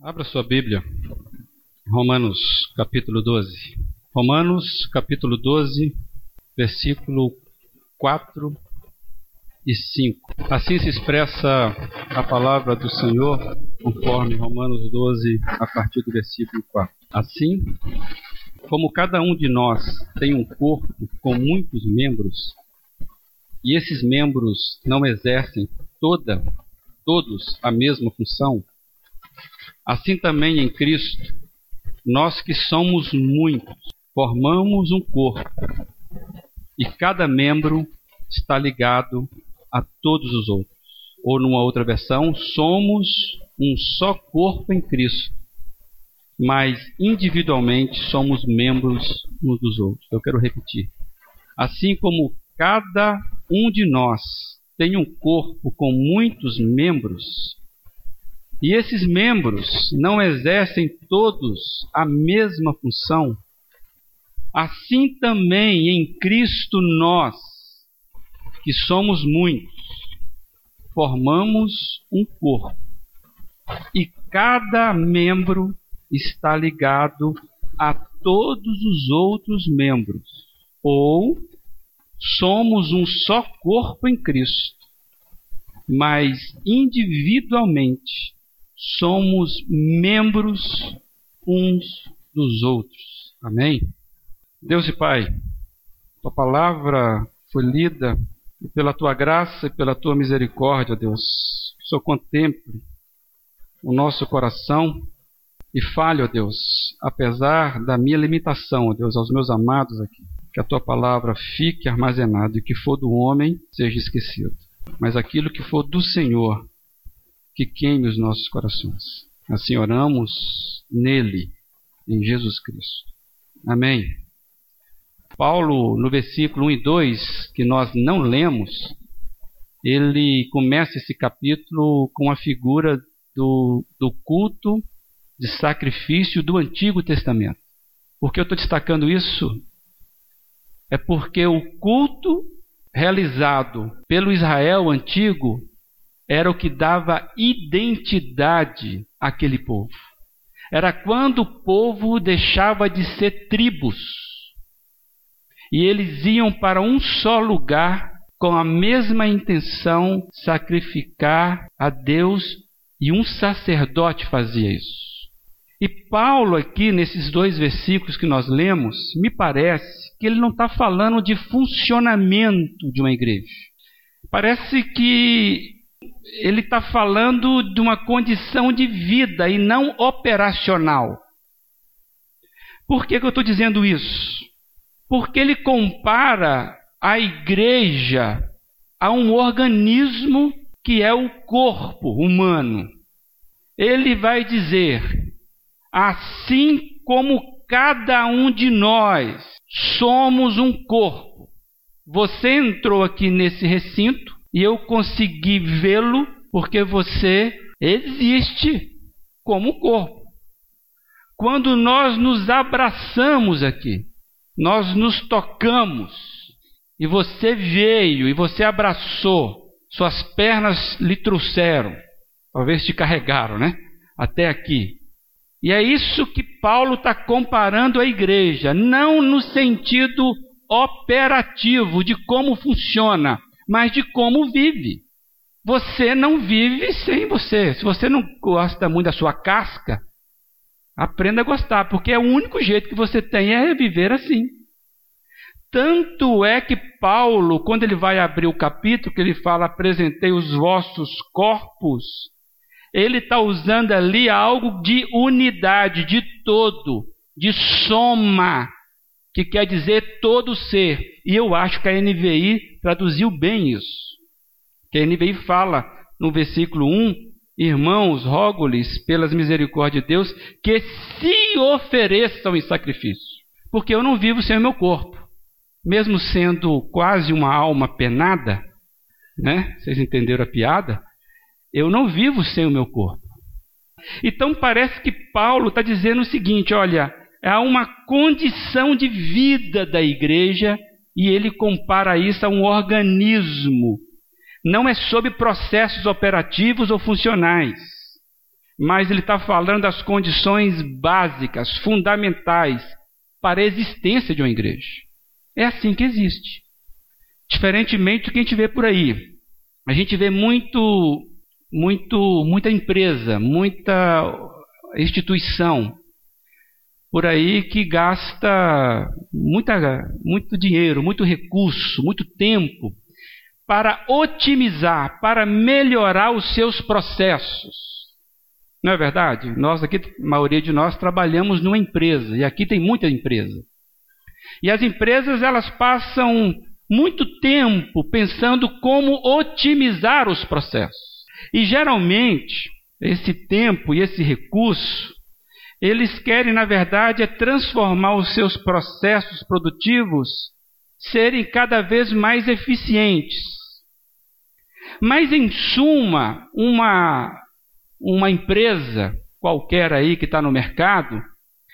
Abra sua Bíblia, Romanos capítulo 12. Romanos capítulo 12, versículo 4 e 5. Assim se expressa a palavra do Senhor, conforme Romanos 12, a partir do versículo 4. Assim, como cada um de nós tem um corpo com muitos membros, e esses membros não exercem toda, todos a mesma função, Assim também em Cristo, nós que somos muitos, formamos um corpo, e cada membro está ligado a todos os outros. Ou numa outra versão, somos um só corpo em Cristo, mas individualmente somos membros uns dos outros. Eu quero repetir. Assim como cada um de nós tem um corpo com muitos membros, e esses membros não exercem todos a mesma função, assim também em Cristo nós, que somos muitos, formamos um corpo. E cada membro está ligado a todos os outros membros. Ou somos um só corpo em Cristo, mas individualmente somos membros uns dos outros. Amém? Deus e Pai, tua palavra foi lida e pela tua graça e pela tua misericórdia, Deus, que o Senhor contemple o nosso coração e fale, ó Deus, apesar da minha limitação, ó Deus, aos meus amados aqui, que a tua palavra fique armazenada e que for do homem seja esquecido. Mas aquilo que for do Senhor, que queime os nossos corações. Assim oramos nele, em Jesus Cristo. Amém. Paulo, no versículo 1 e 2, que nós não lemos, ele começa esse capítulo com a figura do, do culto de sacrifício do Antigo Testamento. Por que eu estou destacando isso? É porque o culto realizado pelo Israel antigo era o que dava identidade àquele povo. Era quando o povo deixava de ser tribos e eles iam para um só lugar com a mesma intenção sacrificar a Deus e um sacerdote fazia isso. E Paulo, aqui nesses dois versículos que nós lemos, me parece que ele não está falando de funcionamento de uma igreja. Parece que ele está falando de uma condição de vida e não operacional. Por que, que eu estou dizendo isso? Porque ele compara a igreja a um organismo que é o corpo humano. Ele vai dizer: assim como cada um de nós somos um corpo. Você entrou aqui nesse recinto e eu consegui vê-lo porque você existe como corpo. Quando nós nos abraçamos aqui, nós nos tocamos, e você veio e você abraçou, suas pernas lhe trouxeram, talvez te carregaram, né? Até aqui. E é isso que Paulo está comparando a igreja, não no sentido operativo de como funciona, mas de como vive. Você não vive sem você. Se você não gosta muito da sua casca, aprenda a gostar, porque é o único jeito que você tem é viver assim. Tanto é que Paulo, quando ele vai abrir o capítulo, que ele fala: apresentei os vossos corpos, ele está usando ali algo de unidade, de todo, de soma, que quer dizer todo ser. E eu acho que a NVI traduziu bem isso. Que a NVI fala no versículo 1: Irmãos, rogo-lhes, pelas misericórdias de Deus, que se ofereçam em sacrifício. Porque eu não vivo sem o meu corpo. Mesmo sendo quase uma alma penada, né? Vocês entenderam a piada? Eu não vivo sem o meu corpo. Então parece que Paulo está dizendo o seguinte: olha, há uma condição de vida da igreja e ele compara isso a um organismo. Não é sobre processos operativos ou funcionais, mas ele está falando das condições básicas, fundamentais para a existência de uma igreja. É assim que existe. Diferentemente do que a gente vê por aí. A gente vê muito, muito, muita empresa, muita instituição por aí que gasta muita, muito dinheiro, muito recurso, muito tempo para otimizar, para melhorar os seus processos. Não é verdade? Nós aqui, a maioria de nós, trabalhamos numa empresa, e aqui tem muita empresa. E as empresas, elas passam muito tempo pensando como otimizar os processos. E geralmente, esse tempo e esse recurso, eles querem, na verdade, é transformar os seus processos produtivos serem cada vez mais eficientes. Mas, em suma, uma, uma empresa qualquer aí que está no mercado,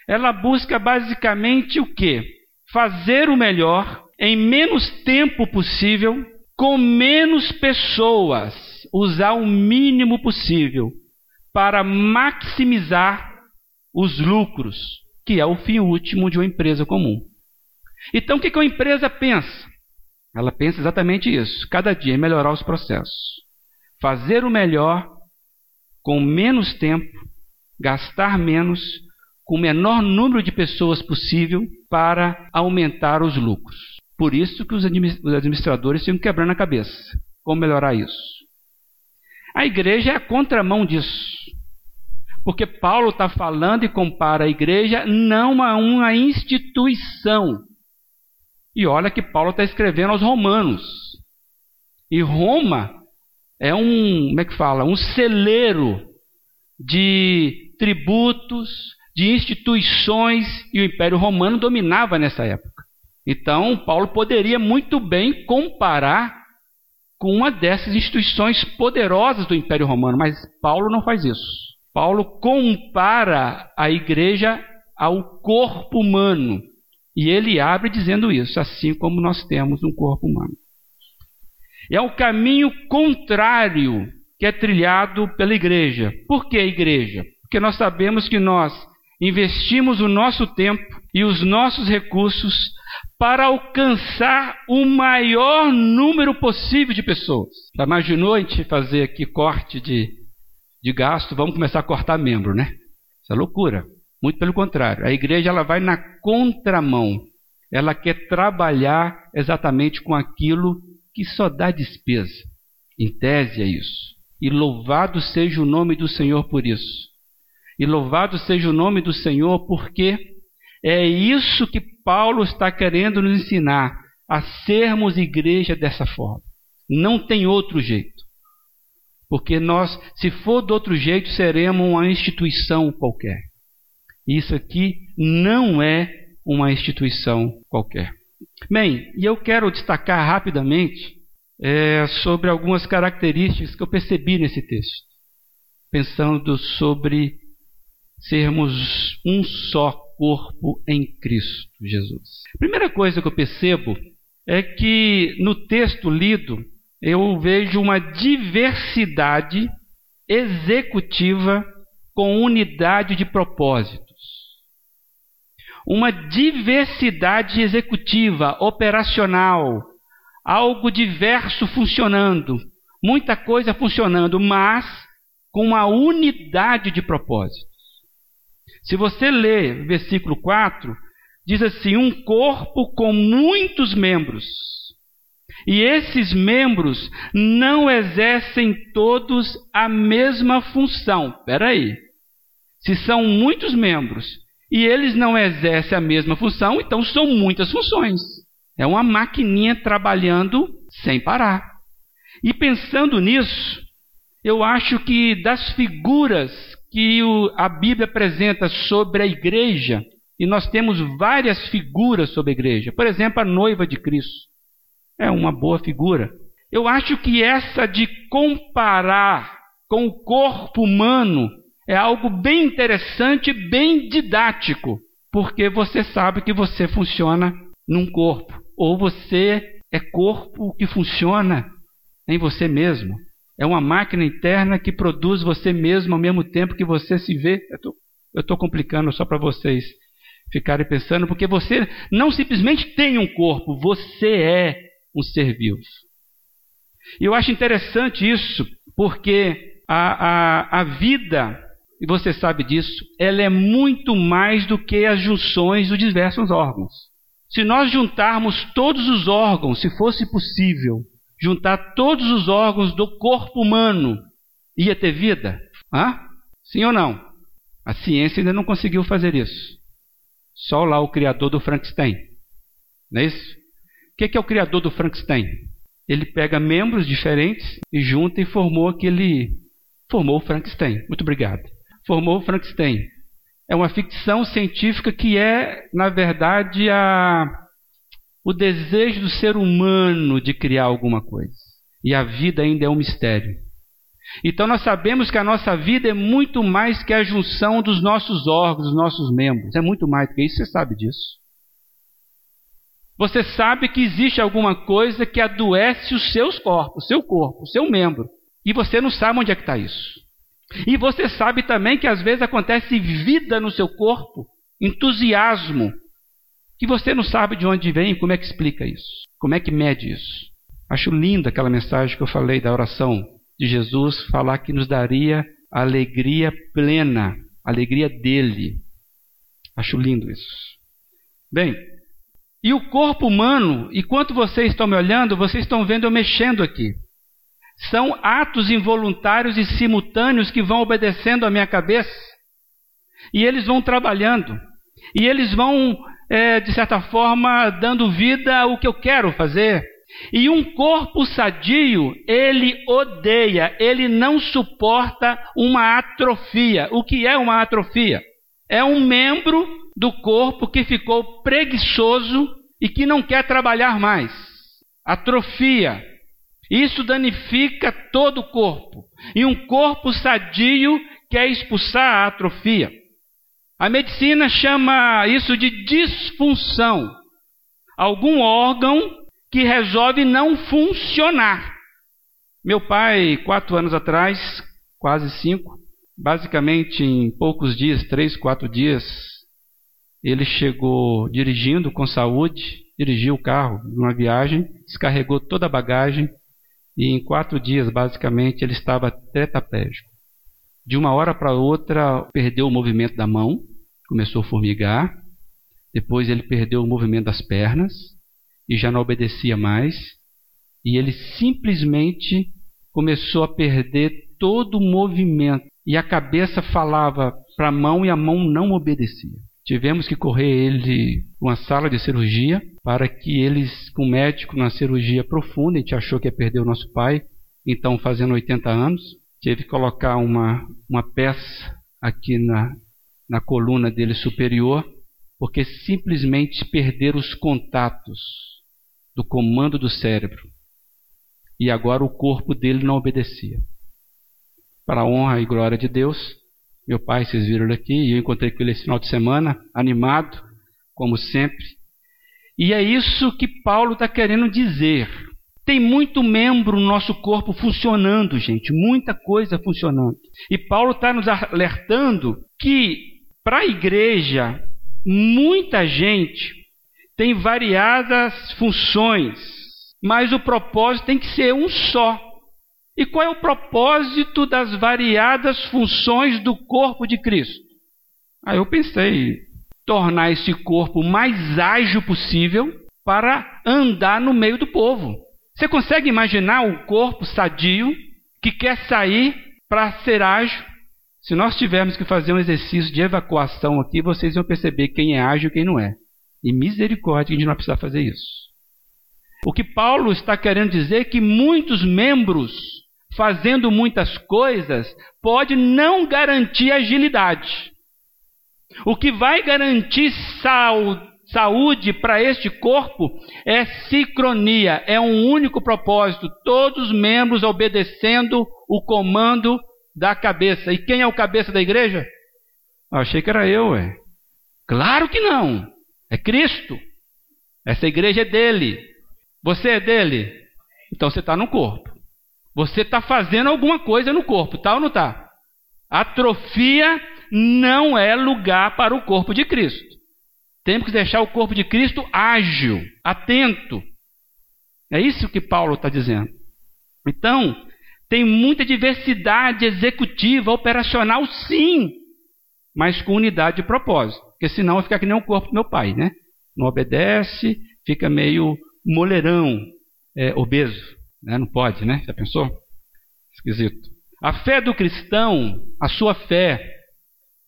ela busca basicamente o quê? Fazer o melhor em menos tempo possível, com menos pessoas, usar o mínimo possível para maximizar os lucros, que é o fim último de uma empresa comum. Então, o que uma empresa pensa? Ela pensa exatamente isso. Cada dia melhorar os processos. Fazer o melhor com menos tempo, gastar menos, com o menor número de pessoas possível para aumentar os lucros. Por isso que os administradores ficam quebrando a cabeça. Como melhorar isso? A igreja é a contramão disso. Porque Paulo está falando e compara a igreja não a uma instituição, e olha que Paulo está escrevendo aos romanos. E Roma é um, como é que fala? Um celeiro de tributos, de instituições, e o Império Romano dominava nessa época. Então, Paulo poderia muito bem comparar com uma dessas instituições poderosas do Império Romano, mas Paulo não faz isso. Paulo compara a igreja ao corpo humano e ele abre dizendo isso, assim como nós temos um corpo humano. É o caminho contrário que é trilhado pela igreja. Por que a igreja? Porque nós sabemos que nós investimos o nosso tempo e os nossos recursos para alcançar o maior número possível de pessoas. Já imaginou a gente fazer aqui corte de, de gasto? Vamos começar a cortar membro, né? Isso é loucura. Muito pelo contrário, a igreja ela vai na contramão. Ela quer trabalhar exatamente com aquilo que só dá despesa. Em tese é isso. E louvado seja o nome do Senhor por isso. E louvado seja o nome do Senhor porque é isso que Paulo está querendo nos ensinar a sermos igreja dessa forma. Não tem outro jeito. Porque nós, se for de outro jeito, seremos uma instituição qualquer. Isso aqui não é uma instituição qualquer. Bem, e eu quero destacar rapidamente é, sobre algumas características que eu percebi nesse texto, pensando sobre sermos um só corpo em Cristo Jesus. Primeira coisa que eu percebo é que no texto lido eu vejo uma diversidade executiva com unidade de propósito uma diversidade executiva, operacional, algo diverso funcionando, muita coisa funcionando, mas com uma unidade de propósitos. Se você ler versículo 4, diz assim: um corpo com muitos membros. E esses membros não exercem todos a mesma função. Espera aí. Se são muitos membros e eles não exercem a mesma função, então são muitas funções. É uma maquininha trabalhando sem parar. E pensando nisso, eu acho que das figuras que a Bíblia apresenta sobre a igreja, e nós temos várias figuras sobre a igreja, por exemplo, a noiva de Cristo. É uma boa figura. Eu acho que essa de comparar com o corpo humano é algo bem interessante, bem didático, porque você sabe que você funciona num corpo, ou você é corpo que funciona em você mesmo. É uma máquina interna que produz você mesmo ao mesmo tempo que você se vê. Eu estou complicando só para vocês ficarem pensando, porque você não simplesmente tem um corpo, você é um ser vivo. E eu acho interessante isso, porque a, a, a vida, e você sabe disso, ela é muito mais do que as junções dos diversos órgãos. Se nós juntarmos todos os órgãos, se fosse possível, juntar todos os órgãos do corpo humano, ia ter vida? Hã? Sim ou não? A ciência ainda não conseguiu fazer isso. Só lá o criador do Frankenstein. Não é isso? O que é o criador do Frankenstein? Ele pega membros diferentes e junta e formou aquele. Formou o Frankenstein. Muito obrigado. Formou o Frankenstein. É uma ficção científica que é, na verdade, a, o desejo do ser humano de criar alguma coisa. E a vida ainda é um mistério. Então nós sabemos que a nossa vida é muito mais que a junção dos nossos órgãos, dos nossos membros. É muito mais do que isso, você sabe disso. Você sabe que existe alguma coisa que adoece os seus corpos, seu corpo, o seu membro. E você não sabe onde é que está isso. E você sabe também que às vezes acontece vida no seu corpo, entusiasmo, que você não sabe de onde vem como é que explica isso. Como é que mede isso. Acho linda aquela mensagem que eu falei da oração de Jesus, falar que nos daria alegria plena, alegria dele. Acho lindo isso. Bem, e o corpo humano, enquanto vocês estão me olhando, vocês estão vendo eu mexendo aqui. São atos involuntários e simultâneos que vão obedecendo à minha cabeça. E eles vão trabalhando. E eles vão, é, de certa forma, dando vida ao que eu quero fazer. E um corpo sadio, ele odeia, ele não suporta uma atrofia. O que é uma atrofia? É um membro do corpo que ficou preguiçoso e que não quer trabalhar mais. Atrofia. Isso danifica todo o corpo. E um corpo sadio quer expulsar a atrofia. A medicina chama isso de disfunção. Algum órgão que resolve não funcionar. Meu pai, quatro anos atrás, quase cinco, basicamente em poucos dias, três, quatro dias, ele chegou dirigindo com saúde, dirigiu o carro numa viagem, descarregou toda a bagagem e em quatro dias, basicamente, ele estava tetraplégico. De uma hora para outra, perdeu o movimento da mão, começou a formigar. Depois, ele perdeu o movimento das pernas e já não obedecia mais. E ele simplesmente começou a perder todo o movimento. E a cabeça falava para a mão e a mão não obedecia. Tivemos que correr ele uma sala de cirurgia para que eles, com o médico na cirurgia profunda, a gente achou que ia perder o nosso pai, então fazendo 80 anos, teve que colocar uma, uma peça aqui na, na coluna dele superior, porque simplesmente perderam os contatos do comando do cérebro. E agora o corpo dele não obedecia. Para a honra e glória de Deus, meu pai, vocês viram ele aqui, e eu encontrei com ele esse final de semana, animado, como sempre. E é isso que Paulo está querendo dizer. Tem muito membro no nosso corpo funcionando, gente, muita coisa funcionando. E Paulo está nos alertando que, para a igreja, muita gente tem variadas funções, mas o propósito tem que ser um só. E qual é o propósito das variadas funções do corpo de Cristo? Aí eu pensei, tornar esse corpo mais ágil possível para andar no meio do povo. Você consegue imaginar um corpo sadio que quer sair para ser ágil? Se nós tivermos que fazer um exercício de evacuação aqui, vocês vão perceber quem é ágil e quem não é. E misericórdia, a gente não vai precisar fazer isso. O que Paulo está querendo dizer é que muitos membros fazendo muitas coisas, pode não garantir agilidade. O que vai garantir saúde para este corpo é sincronia, é um único propósito, todos os membros obedecendo o comando da cabeça. E quem é o cabeça da igreja? Eu achei que era eu, é. Claro que não. É Cristo. Essa igreja é dele. Você é dele. Então você está no corpo. Você está fazendo alguma coisa no corpo, tá ou não está? Atrofia não é lugar para o corpo de Cristo. Temos que deixar o corpo de Cristo ágil, atento. É isso que Paulo está dizendo. Então, tem muita diversidade executiva, operacional, sim, mas com unidade de propósito. Porque senão vai ficar que nem o corpo do meu pai, né? Não obedece, fica meio moleirão, é, obeso. Né? Não pode, né? Já pensou? Esquisito. A fé do cristão, a sua fé,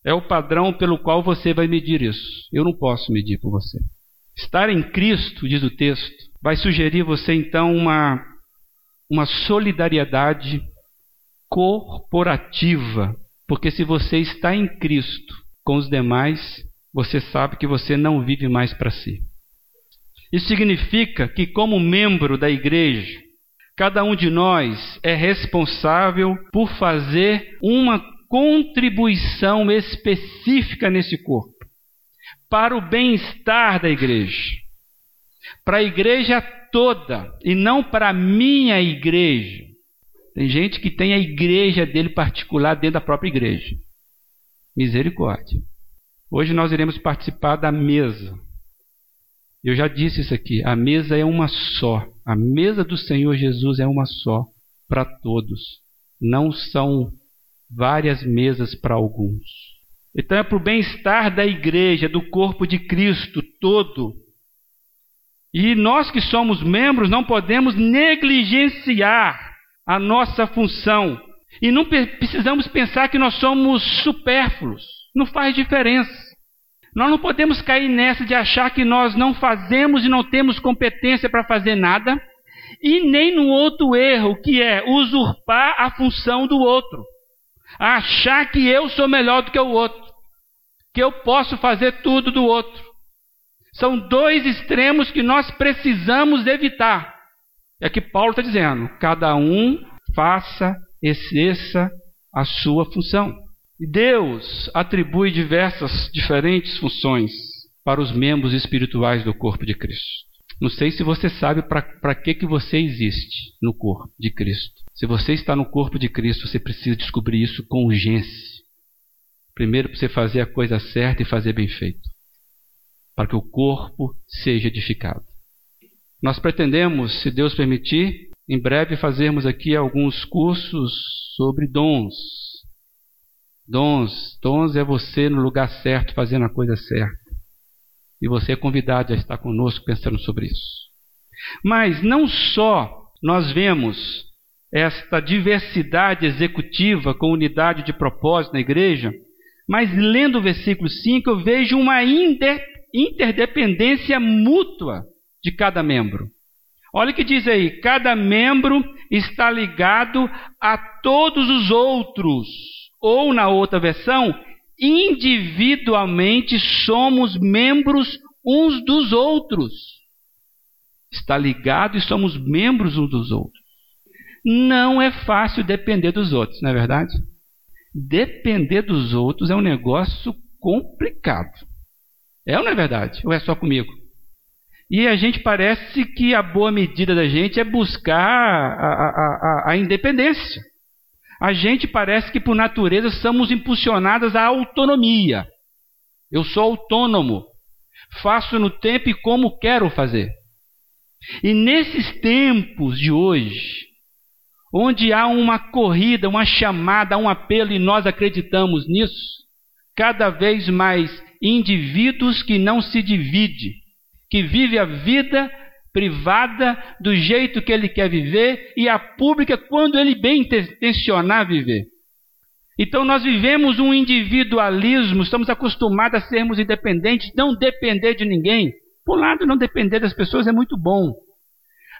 é o padrão pelo qual você vai medir isso. Eu não posso medir por você. Estar em Cristo, diz o texto, vai sugerir você então uma, uma solidariedade corporativa. Porque se você está em Cristo com os demais, você sabe que você não vive mais para si. Isso significa que, como membro da igreja, cada um de nós é responsável por fazer uma contribuição específica nesse corpo para o bem-estar da igreja, para a igreja toda e não para a minha igreja. Tem gente que tem a igreja dele particular dentro da própria igreja. Misericórdia. Hoje nós iremos participar da mesa eu já disse isso aqui: a mesa é uma só. A mesa do Senhor Jesus é uma só para todos. Não são várias mesas para alguns. Então é para o bem-estar da igreja, do corpo de Cristo todo. E nós que somos membros não podemos negligenciar a nossa função. E não precisamos pensar que nós somos supérfluos. Não faz diferença. Nós não podemos cair nessa de achar que nós não fazemos e não temos competência para fazer nada, e nem no outro erro, que é usurpar a função do outro. Achar que eu sou melhor do que o outro, que eu posso fazer tudo do outro. São dois extremos que nós precisamos evitar. É que Paulo está dizendo: cada um faça, exerça a sua função. Deus atribui diversas, diferentes funções para os membros espirituais do corpo de Cristo. Não sei se você sabe para que, que você existe no corpo de Cristo. Se você está no corpo de Cristo, você precisa descobrir isso com urgência. Primeiro, para você fazer a coisa certa e fazer bem feito, para que o corpo seja edificado. Nós pretendemos, se Deus permitir, em breve fazermos aqui alguns cursos sobre dons, Dons, dons é você no lugar certo, fazendo a coisa certa. E você é convidado a estar conosco pensando sobre isso. Mas não só nós vemos esta diversidade executiva com unidade de propósito na igreja, mas lendo o versículo 5 eu vejo uma interdependência mútua de cada membro. Olha o que diz aí: cada membro está ligado a todos os outros. Ou, na outra versão, individualmente somos membros uns dos outros. Está ligado e somos membros uns dos outros. Não é fácil depender dos outros, não é verdade? Depender dos outros é um negócio complicado. É ou não é verdade? Ou é só comigo? E a gente parece que a boa medida da gente é buscar a, a, a, a independência. A gente parece que por natureza somos impulsionadas à autonomia. Eu sou autônomo. Faço no tempo e como quero fazer. E nesses tempos de hoje, onde há uma corrida, uma chamada, um apelo e nós acreditamos nisso, cada vez mais indivíduos que não se divide, que vive a vida privada do jeito que ele quer viver e a pública quando ele bem intencionar viver. Então nós vivemos um individualismo, estamos acostumados a sermos independentes, não depender de ninguém. Por um lado, não depender das pessoas é muito bom.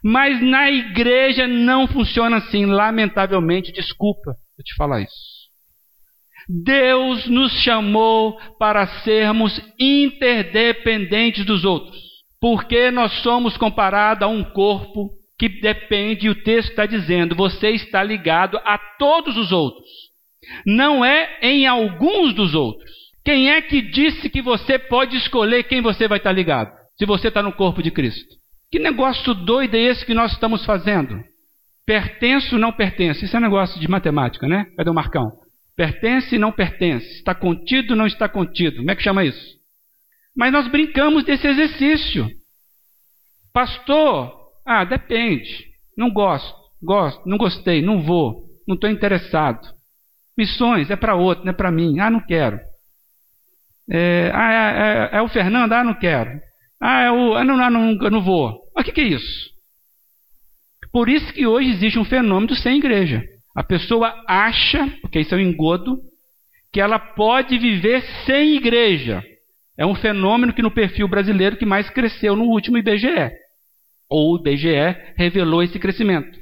Mas na igreja não funciona assim, lamentavelmente, desculpa eu te falar isso. Deus nos chamou para sermos interdependentes dos outros. Porque nós somos comparados a um corpo que depende, o texto está dizendo, você está ligado a todos os outros. Não é em alguns dos outros. Quem é que disse que você pode escolher quem você vai estar ligado? Se você está no corpo de Cristo. Que negócio doido é esse que nós estamos fazendo? Pertenço, não pertence. Isso é um negócio de matemática, né? Cadê o Marcão? Pertence, não pertence. Está contido, não está contido. Como é que chama isso? Mas nós brincamos desse exercício. Pastor, ah, depende. Não gosto, gosto, não gostei, não vou, não estou interessado. Missões é para outro, não é para mim. Ah, não quero. É, ah, é, é, é, o Fernando? Ah, não quero. Ah, é o. Ah, não, não, não, não vou. Mas o que, que é isso? Por isso que hoje existe um fenômeno sem igreja. A pessoa acha, porque isso é um engodo, que ela pode viver sem igreja. É um fenômeno que no perfil brasileiro que mais cresceu no último IBGE. Ou o IBGE revelou esse crescimento.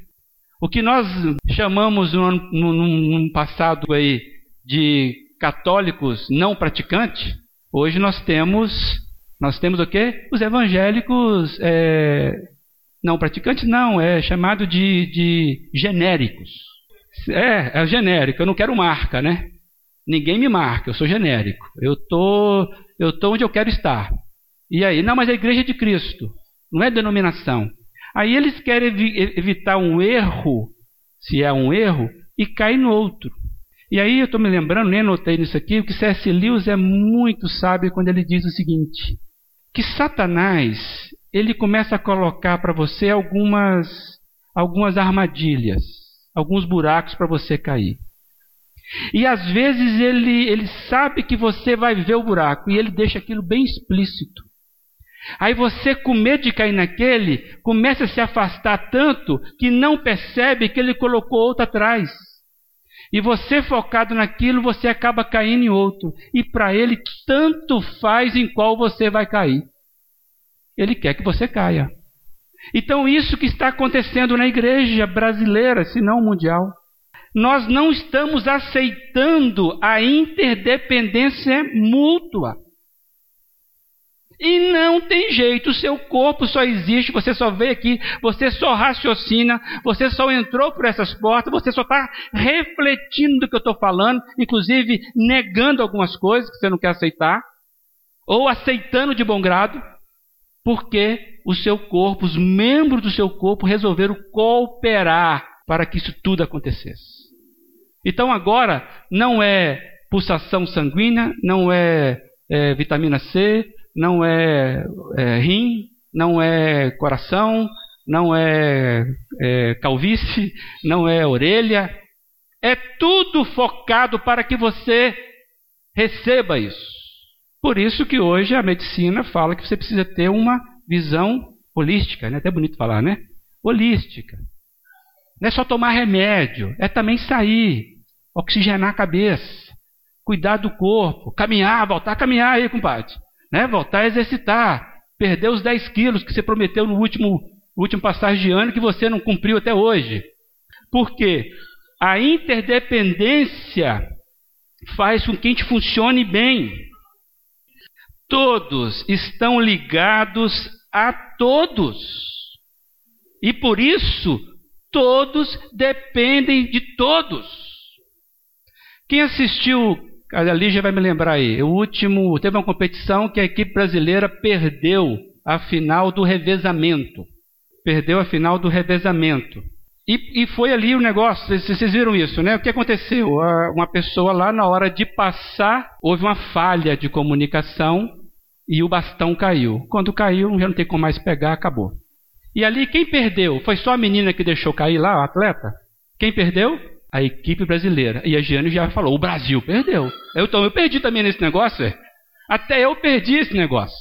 O que nós chamamos no, passado aí de católicos não praticantes, hoje nós temos nós temos o quê? Os evangélicos é, não praticantes, não, é chamado de, de genéricos. É, é genérico, eu não quero marca, né? Ninguém me marca, eu sou genérico. Eu tô, eu tô onde eu quero estar. E aí, não, mas é a igreja de Cristo, não é denominação. Aí eles querem evitar um erro, se é um erro, e cair no outro. E aí eu estou me lembrando, nem anotei nisso aqui, que C.S. Lewis é muito sábio quando ele diz o seguinte: que Satanás ele começa a colocar para você algumas, algumas armadilhas, alguns buracos para você cair. E às vezes ele, ele sabe que você vai ver o buraco e ele deixa aquilo bem explícito. Aí você, com medo de cair naquele, começa a se afastar tanto que não percebe que ele colocou outro atrás. E você focado naquilo, você acaba caindo em outro. E para ele, tanto faz em qual você vai cair. Ele quer que você caia. Então, isso que está acontecendo na igreja brasileira, se não mundial. Nós não estamos aceitando a interdependência mútua. E não tem jeito, o seu corpo só existe, você só veio aqui, você só raciocina, você só entrou por essas portas, você só está refletindo do que eu estou falando, inclusive negando algumas coisas que você não quer aceitar, ou aceitando de bom grado, porque o seu corpo, os membros do seu corpo resolveram cooperar para que isso tudo acontecesse. Então agora não é pulsação sanguínea, não é, é vitamina C, não é, é rim, não é coração, não é, é calvície, não é orelha. É tudo focado para que você receba isso. Por isso que hoje a medicina fala que você precisa ter uma visão holística, né? até bonito falar, né? Holística. Não é só tomar remédio, é também sair, oxigenar a cabeça, cuidar do corpo, caminhar, voltar a caminhar aí, compadre né? voltar a exercitar, perder os 10 quilos que você prometeu no último, último passagem de ano que você não cumpriu até hoje. Porque a interdependência faz com que a gente funcione bem. Todos estão ligados a todos. E por isso, todos dependem de todos. Quem assistiu a Lígia vai me lembrar aí. O último, teve uma competição que a equipe brasileira perdeu a final do revezamento. Perdeu a final do revezamento. E, e foi ali o negócio, vocês, vocês viram isso, né? O que aconteceu? Uma pessoa lá, na hora de passar, houve uma falha de comunicação e o bastão caiu. Quando caiu, já não tem como mais pegar, acabou. E ali, quem perdeu? Foi só a menina que deixou cair lá, o atleta? Quem perdeu? A equipe brasileira. E a Giane já falou: o Brasil perdeu. Eu, então, eu perdi também nesse negócio. É? Até eu perdi esse negócio.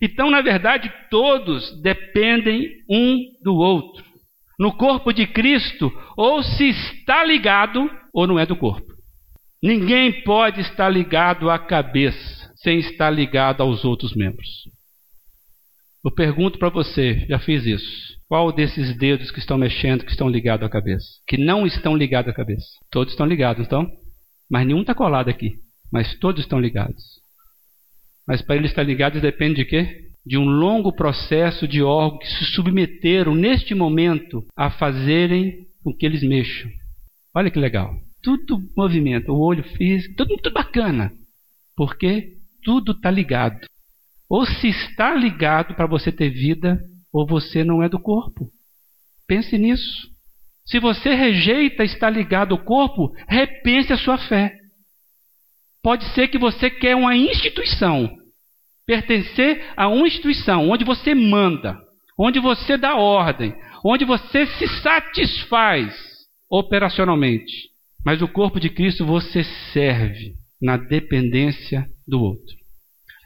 Então, na verdade, todos dependem um do outro. No corpo de Cristo, ou se está ligado ou não é do corpo. Ninguém pode estar ligado à cabeça sem estar ligado aos outros membros. Eu pergunto para você, já fiz isso. Qual desses dedos que estão mexendo que estão ligados à cabeça? Que não estão ligados à cabeça. Todos estão ligados, então? Mas nenhum está colado aqui. Mas todos estão ligados. Mas para eles estar ligados depende de quê? De um longo processo de órgãos que se submeteram neste momento a fazerem com que eles mexam. Olha que legal. Tudo movimento, o olho físico, tudo muito bacana. Porque tudo está ligado. Ou se está ligado para você ter vida, ou você não é do corpo. Pense nisso. Se você rejeita estar ligado ao corpo, repense a sua fé. Pode ser que você quer uma instituição, pertencer a uma instituição onde você manda, onde você dá ordem, onde você se satisfaz operacionalmente. Mas o corpo de Cristo você serve na dependência do outro.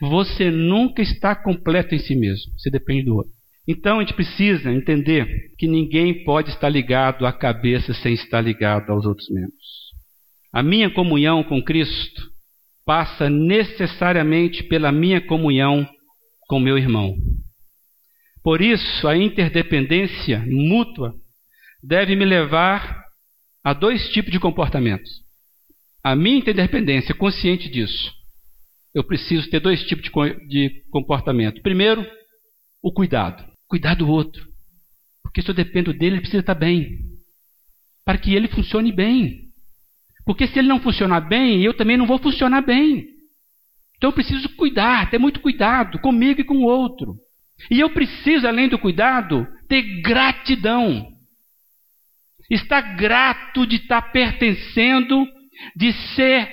Você nunca está completo em si mesmo, você depende do outro. Então a gente precisa entender que ninguém pode estar ligado à cabeça sem estar ligado aos outros membros. A minha comunhão com Cristo passa necessariamente pela minha comunhão com meu irmão. Por isso, a interdependência mútua deve me levar a dois tipos de comportamentos. A minha interdependência, consciente disso, eu preciso ter dois tipos de comportamento. Primeiro, o cuidado. Cuidar do outro. Porque se eu dependo dele, ele precisa estar bem. Para que ele funcione bem. Porque se ele não funcionar bem, eu também não vou funcionar bem. Então eu preciso cuidar, ter muito cuidado comigo e com o outro. E eu preciso, além do cuidado, ter gratidão. Estar grato de estar pertencendo, de ser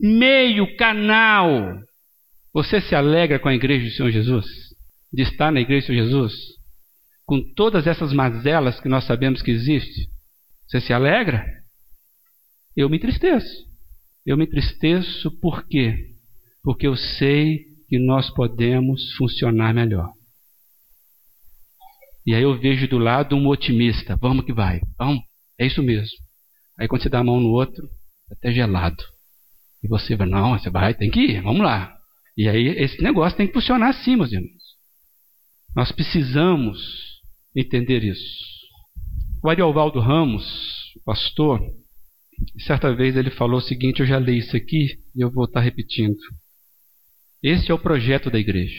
meio canal. Você se alegra com a igreja do Senhor Jesus? De estar na igreja do Senhor Jesus? Com todas essas mazelas que nós sabemos que existem? Você se alegra? Eu me entristeço. Eu me entristeço por quê? Porque eu sei que nós podemos funcionar melhor. E aí eu vejo do lado um otimista. Vamos que vai. Vamos. É isso mesmo. Aí quando você dá a mão no outro, é até gelado. E você vai, não, você vai, tem que ir, vamos lá. E aí esse negócio tem que funcionar assim, meus irmãos. Nós precisamos entender isso. O Ariovaldo Ramos, pastor, certa vez ele falou o seguinte, eu já li isso aqui e eu vou estar repetindo. Esse é o projeto da igreja.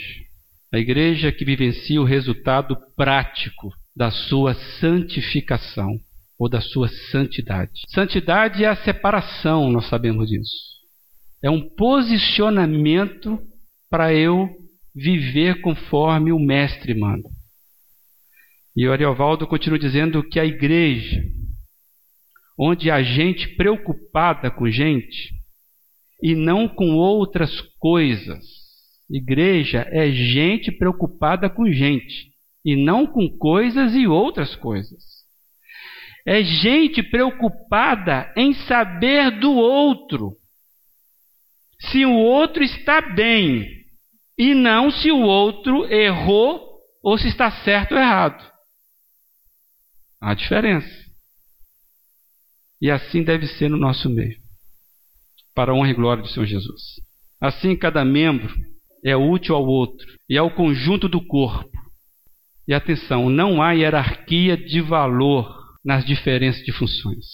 A igreja que vivencia o resultado prático da sua santificação ou da sua santidade. Santidade é a separação, nós sabemos disso. É um posicionamento para eu viver conforme o Mestre manda. E o Ariovaldo continua dizendo que a igreja, onde há gente preocupada com gente e não com outras coisas, Igreja é gente preocupada com gente e não com coisas e outras coisas. É gente preocupada em saber do outro. Se o outro está bem e não se o outro errou ou se está certo ou errado. Há diferença. E assim deve ser no nosso meio, para a honra e glória do Senhor Jesus. Assim, cada membro é útil ao outro e ao conjunto do corpo. E atenção, não há hierarquia de valor nas diferenças de funções.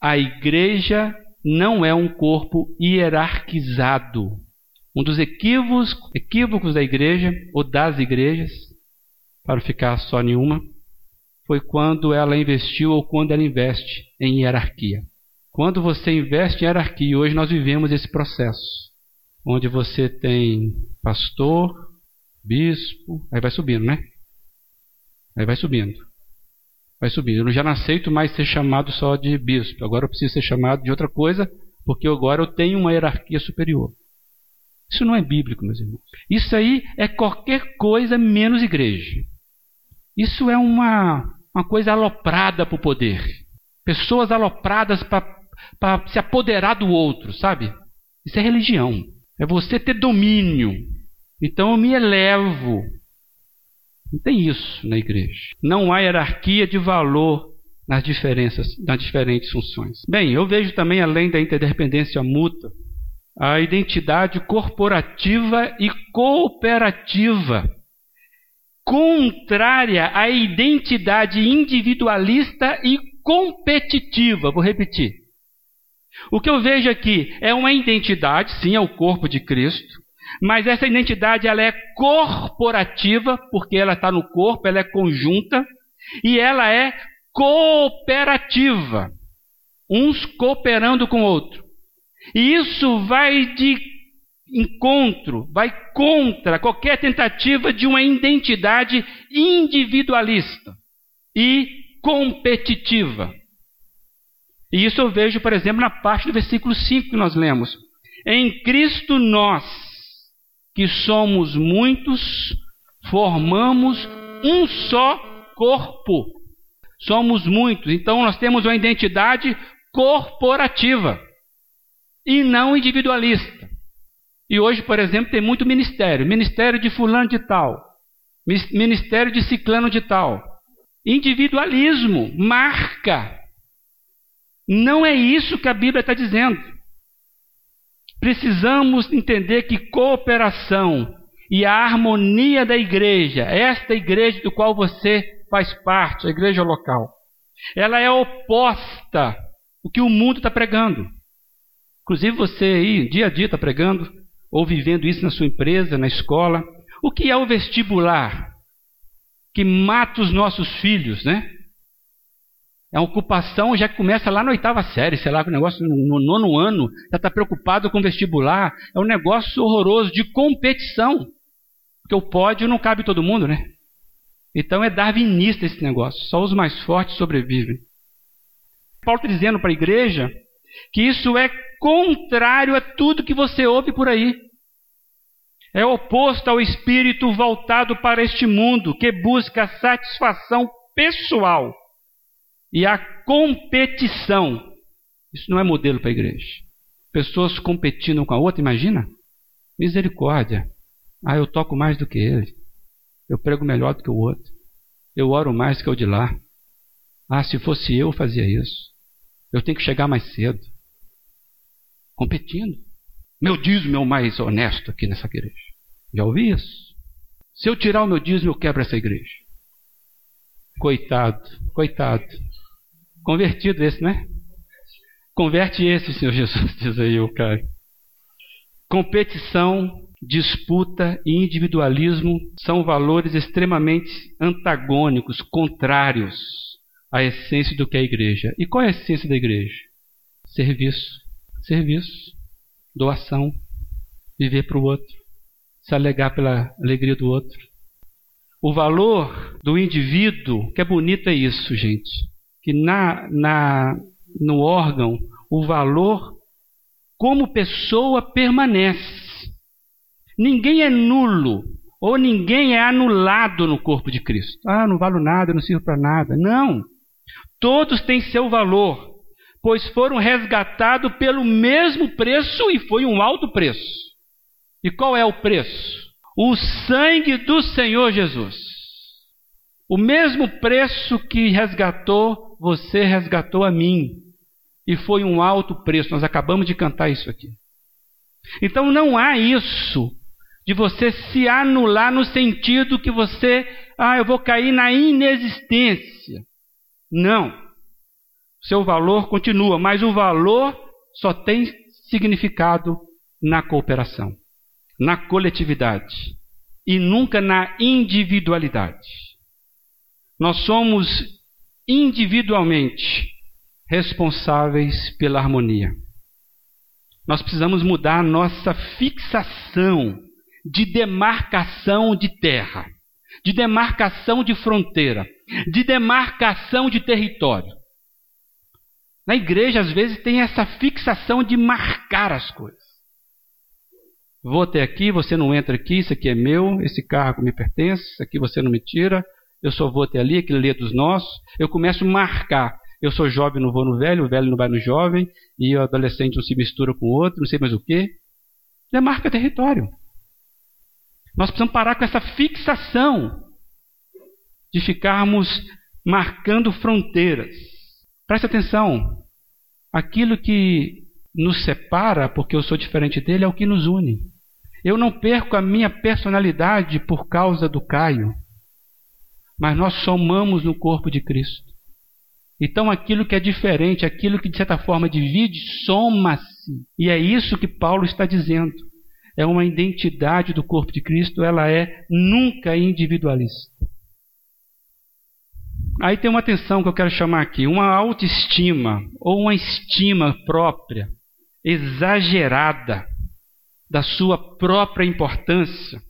A igreja não é um corpo hierarquizado. Um dos equívocos, equívocos da igreja, ou das igrejas, para ficar só nenhuma, foi quando ela investiu ou quando ela investe em hierarquia. Quando você investe em hierarquia, hoje nós vivemos esse processo onde você tem pastor, bispo, aí vai subindo, né? Aí vai subindo. Vai subindo. Eu já não aceito mais ser chamado só de bispo. Agora eu preciso ser chamado de outra coisa, porque agora eu tenho uma hierarquia superior. Isso não é bíblico, meus irmãos. Isso aí é qualquer coisa menos igreja. Isso é uma, uma coisa aloprada para o poder. Pessoas alopradas para se apoderar do outro, sabe? Isso é religião. É você ter domínio. Então eu me elevo. Não tem isso na igreja. Não há hierarquia de valor nas diferenças, nas diferentes funções. Bem, eu vejo também, além da interdependência mútua, a identidade corporativa e cooperativa, contrária à identidade individualista e competitiva. Vou repetir. O que eu vejo aqui é uma identidade, sim, é o corpo de Cristo, mas essa identidade ela é corporativa, porque ela está no corpo, ela é conjunta, e ela é cooperativa, uns cooperando com o outro. E isso vai de encontro, vai contra qualquer tentativa de uma identidade individualista e competitiva. E isso eu vejo, por exemplo, na parte do versículo 5 que nós lemos. Em Cristo nós, que somos muitos, formamos um só corpo. Somos muitos, então nós temos uma identidade corporativa e não individualista. E hoje, por exemplo, tem muito ministério: ministério de fulano de tal, ministério de ciclano de tal. Individualismo, marca. Não é isso que a Bíblia está dizendo. Precisamos entender que cooperação e a harmonia da igreja, esta igreja do qual você faz parte, a igreja local, ela é oposta ao que o mundo está pregando. Inclusive você aí, dia a dia, está pregando ou vivendo isso na sua empresa, na escola. O que é o vestibular? Que mata os nossos filhos, né? É uma ocupação já que começa lá na oitava série, sei lá, o negócio no nono ano, já está preocupado com vestibular. É um negócio horroroso de competição. Porque o pódio não cabe todo mundo, né? Então é darwinista esse negócio. Só os mais fortes sobrevivem. Paulo está dizendo para a igreja que isso é contrário a tudo que você ouve por aí. É oposto ao espírito voltado para este mundo, que busca a satisfação pessoal e a competição. Isso não é modelo para a igreja. Pessoas competindo com a outra, imagina? Misericórdia. Ah, eu toco mais do que ele. Eu prego melhor do que o outro. Eu oro mais que o de lá. Ah, se fosse eu, eu fazia isso. Eu tenho que chegar mais cedo. Competindo. Meu dízimo é o mais honesto aqui nessa igreja. Já ouvi isso? Se eu tirar o meu dízimo, eu quebro essa igreja. Coitado, coitado. Convertido esse, né? Converte esse, Senhor Jesus, diz aí o cara. Competição, disputa e individualismo são valores extremamente antagônicos, contrários à essência do que é a igreja. E qual é a essência da igreja? Serviço. Serviço. Doação. Viver para o outro. Se alegar pela alegria do outro. O valor do indivíduo, que é bonito é isso, gente. Que na, na, no órgão, o valor como pessoa permanece. Ninguém é nulo ou ninguém é anulado no corpo de Cristo. Ah, não valo nada, não sirvo para nada. Não. Todos têm seu valor, pois foram resgatados pelo mesmo preço e foi um alto preço. E qual é o preço? O sangue do Senhor Jesus. O mesmo preço que resgatou, você resgatou a mim. E foi um alto preço. Nós acabamos de cantar isso aqui. Então não há isso de você se anular no sentido que você, ah, eu vou cair na inexistência. Não. Seu valor continua, mas o valor só tem significado na cooperação, na coletividade e nunca na individualidade. Nós somos individualmente responsáveis pela harmonia. Nós precisamos mudar a nossa fixação de demarcação de terra, de demarcação de fronteira, de demarcação de território. Na igreja, às vezes, tem essa fixação de marcar as coisas. Vou até aqui, você não entra aqui, isso aqui é meu, esse cargo me pertence, isso aqui você não me tira, eu só vou até ali, aquilo ali é dos nossos. Eu começo a marcar. Eu sou jovem, não vou no velho, o velho não vai no jovem, e o adolescente não se mistura com o outro, não sei mais o quê. Demarca território. Nós precisamos parar com essa fixação de ficarmos marcando fronteiras. Preste atenção. Aquilo que nos separa, porque eu sou diferente dele, é o que nos une. Eu não perco a minha personalidade por causa do Caio, mas nós somamos no corpo de Cristo. Então aquilo que é diferente, aquilo que de certa forma divide, soma-se. E é isso que Paulo está dizendo é uma identidade do corpo de Cristo, ela é nunca individualista. Aí tem uma atenção que eu quero chamar aqui: uma autoestima ou uma estima própria, exagerada, da sua própria importância,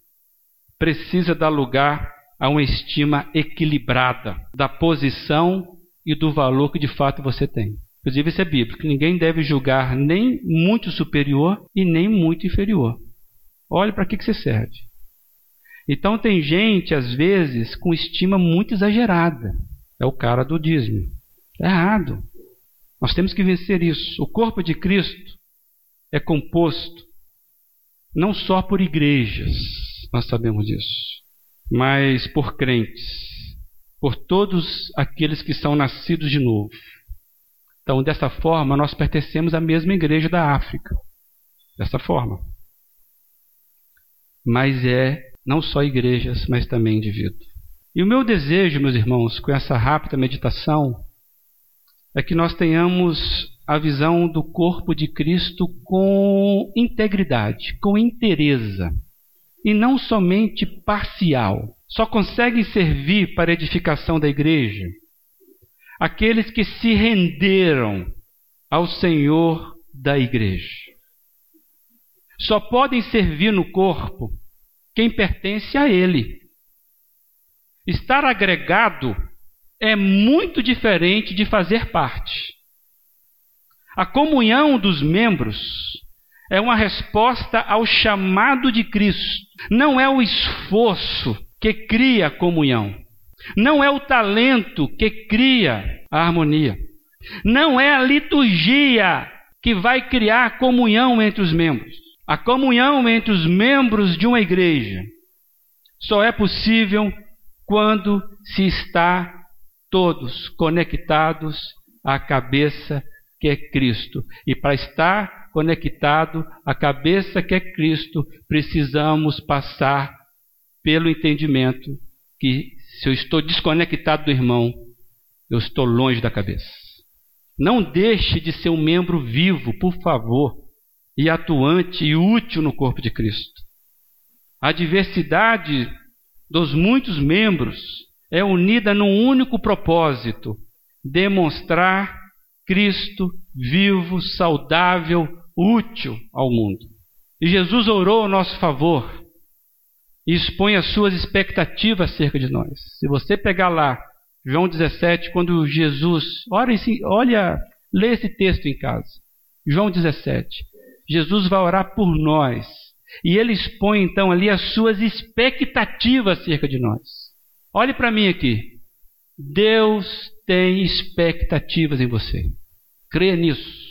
precisa dar lugar a uma estima equilibrada da posição e do valor que de fato você tem. Inclusive, isso é bíblico. Ninguém deve julgar nem muito superior e nem muito inferior. Olhe para que, que você serve. Então, tem gente, às vezes, com estima muito exagerada. É o cara do dízimo. É errado. Nós temos que vencer isso. O corpo de Cristo é composto não só por igrejas, nós sabemos disso, mas por crentes, por todos aqueles que são nascidos de novo. Então, dessa forma, nós pertencemos à mesma igreja da África. Dessa forma. Mas é não só igrejas, mas também indivíduos. E o meu desejo, meus irmãos, com essa rápida meditação, é que nós tenhamos a visão do corpo de Cristo com integridade, com inteireza, e não somente parcial. Só conseguem servir para a edificação da igreja aqueles que se renderam ao Senhor da igreja. Só podem servir no corpo quem pertence a Ele. Estar agregado é muito diferente de fazer parte. A comunhão dos membros é uma resposta ao chamado de Cristo. Não é o esforço que cria a comunhão. Não é o talento que cria a harmonia. Não é a liturgia que vai criar comunhão entre os membros. A comunhão entre os membros de uma igreja só é possível quando se está todos conectados à cabeça que é Cristo. E para estar conectado à cabeça que é Cristo, precisamos passar pelo entendimento que se eu estou desconectado do irmão, eu estou longe da cabeça. Não deixe de ser um membro vivo, por favor, e atuante e útil no corpo de Cristo. A diversidade dos muitos membros é unida num único propósito: demonstrar Cristo vivo, saudável, útil ao mundo. E Jesus orou a nosso favor e expõe as suas expectativas acerca de nós. Se você pegar lá, João 17, quando Jesus, olha, olha lê esse texto em casa. João 17. Jesus vai orar por nós. E ele expõe então ali as suas expectativas acerca de nós. Olhe para mim aqui. Deus tem expectativas em você. Creia nisso.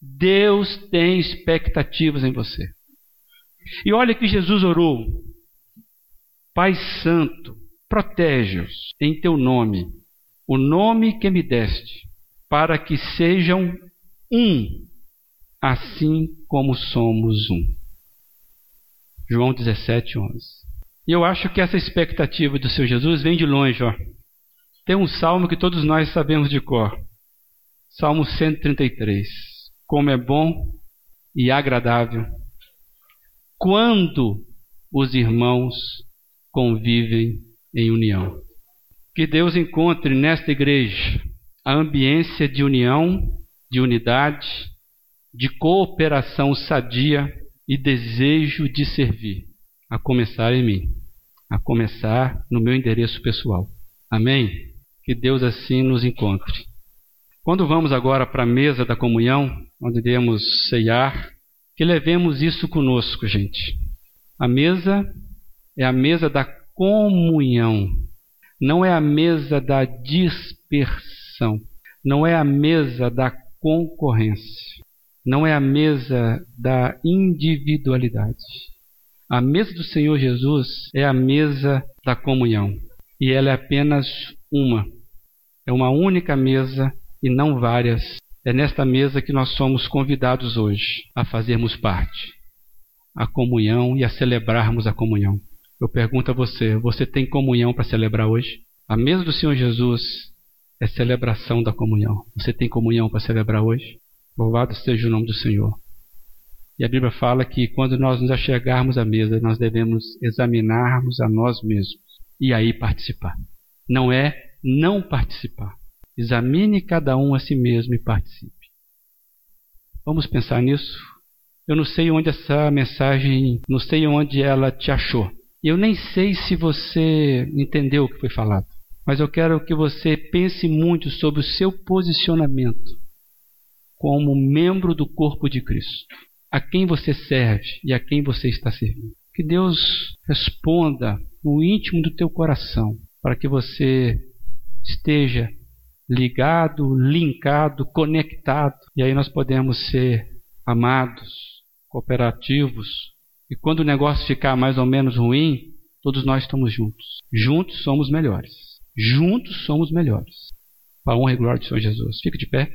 Deus tem expectativas em você. E olha que Jesus orou: Pai Santo, protege-os em teu nome, o nome que me deste, para que sejam um, assim como somos um. João 17, 11. E eu acho que essa expectativa do seu Jesus vem de longe. Ó. Tem um salmo que todos nós sabemos de cor. Salmo 133. Como é bom e agradável quando os irmãos convivem em união. Que Deus encontre nesta igreja a ambiência de união, de unidade, de cooperação sadia e desejo de servir, a começar em mim, a começar no meu endereço pessoal. Amém? Que Deus assim nos encontre. Quando vamos agora para a mesa da comunhão, onde iremos ceiar, que levemos isso conosco, gente. A mesa é a mesa da comunhão, não é a mesa da dispersão, não é a mesa da concorrência, não é a mesa da individualidade. A mesa do Senhor Jesus é a mesa da comunhão e ela é apenas uma. É uma única mesa e não várias é nesta mesa que nós somos convidados hoje a fazermos parte, a comunhão e a celebrarmos a comunhão. Eu pergunto a você: você tem comunhão para celebrar hoje? A mesa do Senhor Jesus é celebração da comunhão. Você tem comunhão para celebrar hoje? Louvado seja o nome do Senhor. E a Bíblia fala que quando nós nos achegarmos à mesa, nós devemos examinarmos a nós mesmos e aí participar. Não é não participar. Examine cada um a si mesmo e participe. Vamos pensar nisso? Eu não sei onde essa mensagem, não sei onde ela te achou. Eu nem sei se você entendeu o que foi falado. Mas eu quero que você pense muito sobre o seu posicionamento como membro do corpo de Cristo. A quem você serve e a quem você está servindo. Que Deus responda no íntimo do teu coração para que você esteja ligado, linkado, conectado. E aí nós podemos ser amados, cooperativos. E quando o negócio ficar mais ou menos ruim, todos nós estamos juntos. Juntos somos melhores. Juntos somos melhores. Para a honra e glória de Senhor Jesus. Fique de pé.